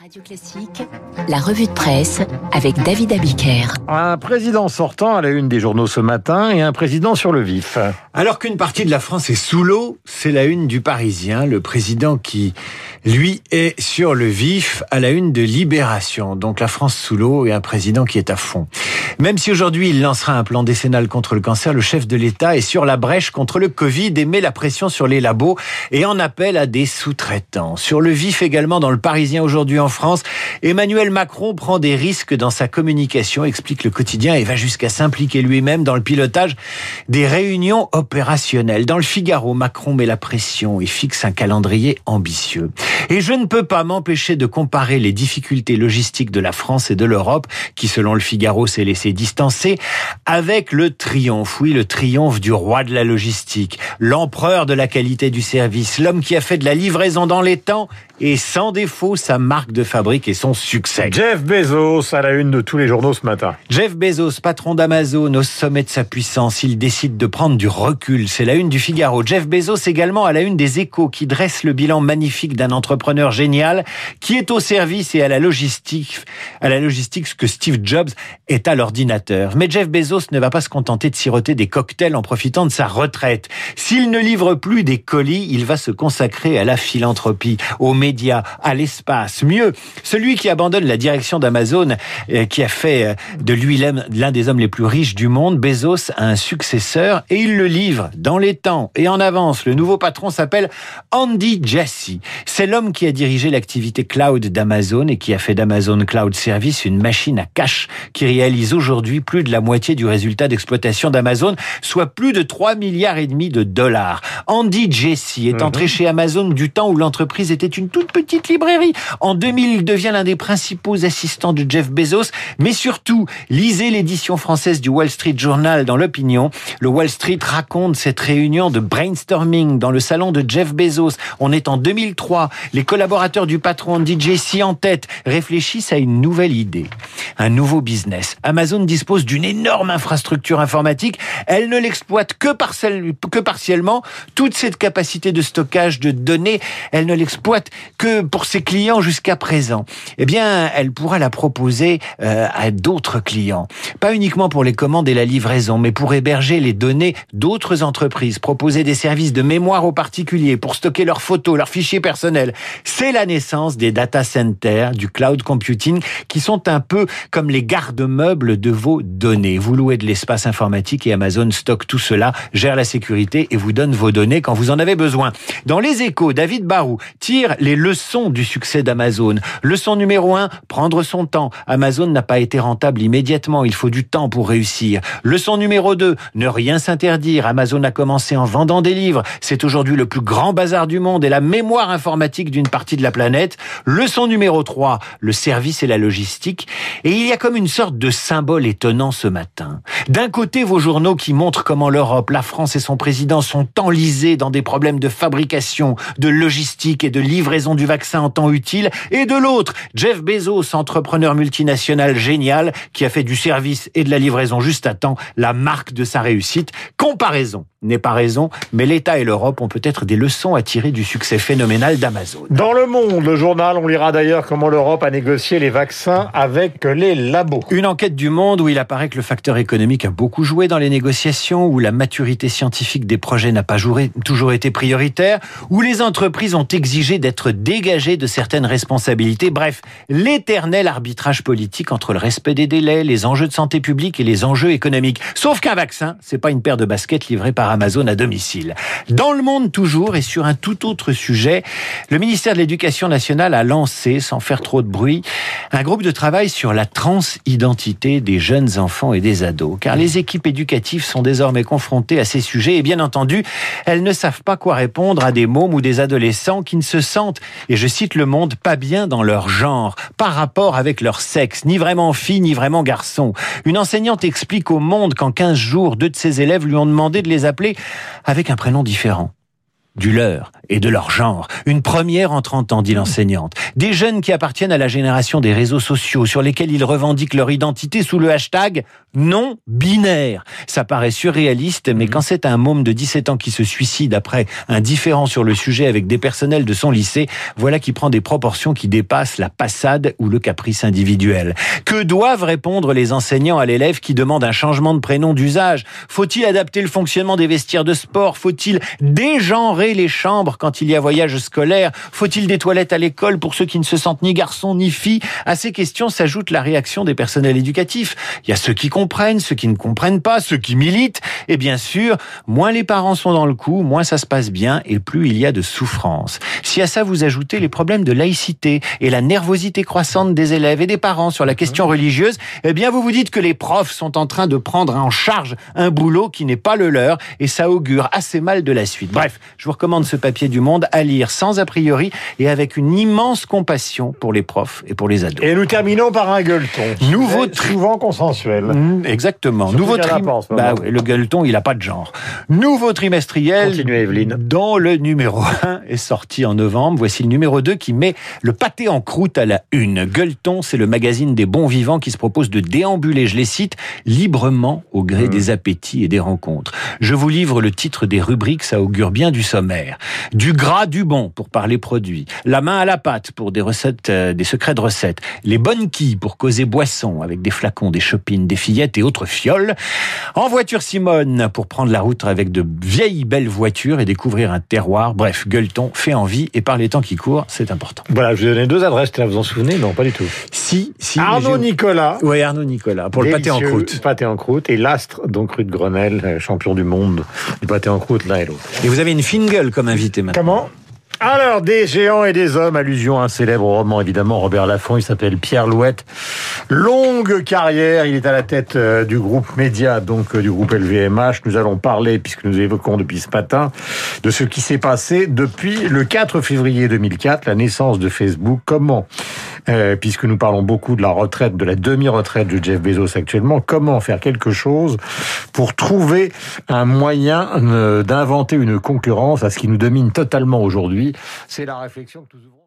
Radio Classique, la revue de presse avec David Abiker. Un président sortant à la une des journaux ce matin et un président sur le vif. Alors qu'une partie de la France est sous l'eau, c'est la une du Parisien, le président qui, lui, est sur le vif à la une de Libération. Donc la France sous l'eau et un président qui est à fond. Même si aujourd'hui il lancera un plan décennal contre le cancer, le chef de l'État est sur la brèche contre le Covid et met la pression sur les labos et en appelle à des sous-traitants. Sur le vif également dans le Parisien aujourd'hui en France, Emmanuel Macron prend des risques dans sa communication, explique le quotidien et va jusqu'à s'impliquer lui-même dans le pilotage des réunions opérationnelles. Dans le Figaro, Macron met la pression et fixe un calendrier ambitieux. Et je ne peux pas m'empêcher de comparer les difficultés logistiques de la France et de l'Europe, qui selon le Figaro s'est laissé distancer, avec le triomphe, oui, le triomphe du roi de la logistique, l'empereur de la qualité du service, l'homme qui a fait de la livraison dans les temps et sans défaut sa marque de fabrique et son succès. Jeff Bezos à la une de tous les journaux ce matin. Jeff Bezos, patron d'Amazon, au sommet de sa puissance, il décide de prendre du recul. C'est la une du Figaro. Jeff Bezos également à la une des échos qui dresse le bilan magnifique d'un entrepreneur génial qui est au service et à la logistique, à la logistique ce que Steve Jobs est à l'ordinateur. Mais Jeff Bezos ne va pas se contenter de siroter des cocktails en profitant de sa retraite. S'il ne livre plus des colis, il va se consacrer à la philanthropie, au médias, à l'espace. Mieux, celui qui abandonne la direction d'Amazon, euh, qui a fait euh, de lui l'un des hommes les plus riches du monde, Bezos a un successeur et il le livre dans les temps et en avance. Le nouveau patron s'appelle Andy Jassy. C'est l'homme qui a dirigé l'activité cloud d'Amazon et qui a fait d'Amazon Cloud Service une machine à cash qui réalise aujourd'hui plus de la moitié du résultat d'exploitation d'Amazon, soit plus de 3 milliards et demi de dollars. Andy Jassy est entré chez Amazon du temps où l'entreprise était une toute petite librairie. En 2000, il devient l'un des principaux assistants de Jeff Bezos, mais surtout, lisez l'édition française du Wall Street Journal dans l'opinion. Le Wall Street raconte cette réunion de brainstorming dans le salon de Jeff Bezos. On est en 2003. Les collaborateurs du patron DJC en tête réfléchissent à une nouvelle idée, un nouveau business. Amazon dispose d'une énorme infrastructure informatique. Elle ne l'exploite que, que partiellement. Toute cette capacité de stockage de données, elle ne l'exploite que pour ses clients jusqu'à présent. Eh bien, elle pourra la proposer euh, à d'autres clients. Pas uniquement pour les commandes et la livraison, mais pour héberger les données d'autres entreprises, proposer des services de mémoire aux particuliers pour stocker leurs photos, leurs fichiers personnels. C'est la naissance des data centers, du cloud computing, qui sont un peu comme les garde-meubles de vos données. Vous louez de l'espace informatique et Amazon stocke tout cela, gère la sécurité et vous donne vos données quand vous en avez besoin. Dans les échos, David Barou tire les leçons du succès d'Amazon. Leçon numéro un, prendre son temps. Amazon n'a pas été rentable immédiatement, il faut du temps pour réussir. Leçon numéro 2, ne rien s'interdire. Amazon a commencé en vendant des livres. C'est aujourd'hui le plus grand bazar du monde et la mémoire informatique d'une partie de la planète. Leçon numéro 3, le service et la logistique. Et il y a comme une sorte de symbole étonnant ce matin. D'un côté, vos journaux qui montrent comment l'Europe, la France et son président sont enlisés dans des problèmes de fabrication, de logistique et de livraison du vaccin en temps utile. Et de l'autre, Jeff Bezos, entrepreneur multinational génial, qui a fait du service et de la livraison juste à temps la marque de sa réussite. Comparaison n'est pas raison, mais l'État et l'Europe ont peut-être des leçons à tirer du succès phénoménal d'Amazon. Dans le monde, le journal, on lira d'ailleurs comment l'Europe a négocié les vaccins avec les labos. Une enquête du monde où il apparaît que le facteur économique a beaucoup joué dans les négociations, où la maturité scientifique des projets n'a pas toujours été prioritaire, où les entreprises ont exigé d'être dégagées de certaines responsabilités. Bref, l'éternel arbitrage politique entre le respect des délais, les enjeux de santé publique et les enjeux économiques. Sauf qu'un vaccin, c'est pas une paire de baskets livrées par Amazon à domicile. Dans le monde toujours et sur un tout autre sujet, le ministère de l'Éducation nationale a lancé, sans faire trop de bruit, un groupe de travail sur la transidentité des jeunes enfants et des ados. Car les équipes éducatives sont désormais confrontées à ces sujets et bien entendu, elles ne savent pas quoi répondre à des mômes ou des adolescents qui ne se sentent, et je cite le monde, pas bien dans leur genre, par rapport avec leur sexe, ni vraiment fille, ni vraiment garçon. Une enseignante explique au monde qu'en 15 jours, deux de ses élèves lui demandé de les appeler avec un prénom différent. Du leur et de leur genre. Une première en 30 ans, dit l'enseignante. Des jeunes qui appartiennent à la génération des réseaux sociaux sur lesquels ils revendiquent leur identité sous le hashtag non binaire. Ça paraît surréaliste, mais quand c'est un môme de 17 ans qui se suicide après un différent sur le sujet avec des personnels de son lycée, voilà qui prend des proportions qui dépassent la passade ou le caprice individuel. Que doivent répondre les enseignants à l'élève qui demande un changement de prénom d'usage? Faut-il adapter le fonctionnement des vestiaires de sport? Faut-il dégenrer les chambres quand il y a voyage scolaire Faut-il des toilettes à l'école pour ceux qui ne se sentent ni garçons ni filles? À ces questions s'ajoute la réaction des personnels éducatifs. Il y a ceux qui comprennent, ceux qui ne comprennent pas, ceux qui militent. Et bien sûr, moins les parents sont dans le coup, moins ça se passe bien et plus il y a de souffrance. Si à ça vous ajoutez les problèmes de laïcité et la nervosité croissante des élèves et des parents sur la question religieuse, eh bien vous vous dites que les profs sont en train de prendre en charge un boulot qui n'est pas le leur et ça augure assez mal de la suite. Bref, je vous recommande ce papier du Monde à lire sans a priori et avec une immense compassion pour les profs et pour les ados. Et nous terminons par un gueuleton. Nouveau Très souvent consensuel. Mmh, exactement. Surtout Nouveau tri- bah oui, le gueuleton, il a pas de genre. Nouveau trimestriel. Continuez, Evelyne. Dont le numéro 1 est sorti en novembre. Voici le numéro 2 qui met le pâté en croûte à la une. Gueuleton, c'est le magazine des bons vivants qui se propose de déambuler, je les cite, librement au gré Mmh. des appétits et des rencontres. Je vous livre le titre des rubriques, ça augure bien du sommaire. Du gras, du bon pour parler produits. La main à la pâte pour des recettes, euh, des secrets de recettes. Les bonnes quilles pour causer boisson avec des flacons, des chopines, des fillettes et autres fioles. En voiture Simone pour prendre la route avec de vieilles belles voitures et découvrir un terroir. Bref, gueuleton fait envie et par les temps qui courent, c'est important. Voilà, je vous ai donné deux adresses, là, vous en souvenez Non, pas du tout. Si, si. Arnaud Nicolas. Ouais, Arnaud Nicolas pour le pâté en croûte. Pâté en croûte. Et l'Astre, donc rue de Grenelle, euh, champion du monde du pâté en croûte, l'un et l'autre. Et vous avez une fine comme invité maintenant. Comment alors, des géants et des hommes, allusion à un célèbre roman, évidemment, Robert Laffont, il s'appelle Pierre Louette. Longue carrière, il est à la tête euh, du groupe Média, donc euh, du groupe LVMH. Nous allons parler, puisque nous évoquons depuis ce matin, de ce qui s'est passé depuis le 4 février 2004, la naissance de Facebook. Comment, euh, puisque nous parlons beaucoup de la retraite, de la demi-retraite de Jeff Bezos actuellement, comment faire quelque chose pour trouver un moyen euh, d'inventer une concurrence à ce qui nous domine totalement aujourd'hui? C'est la réflexion que nous ouvrons.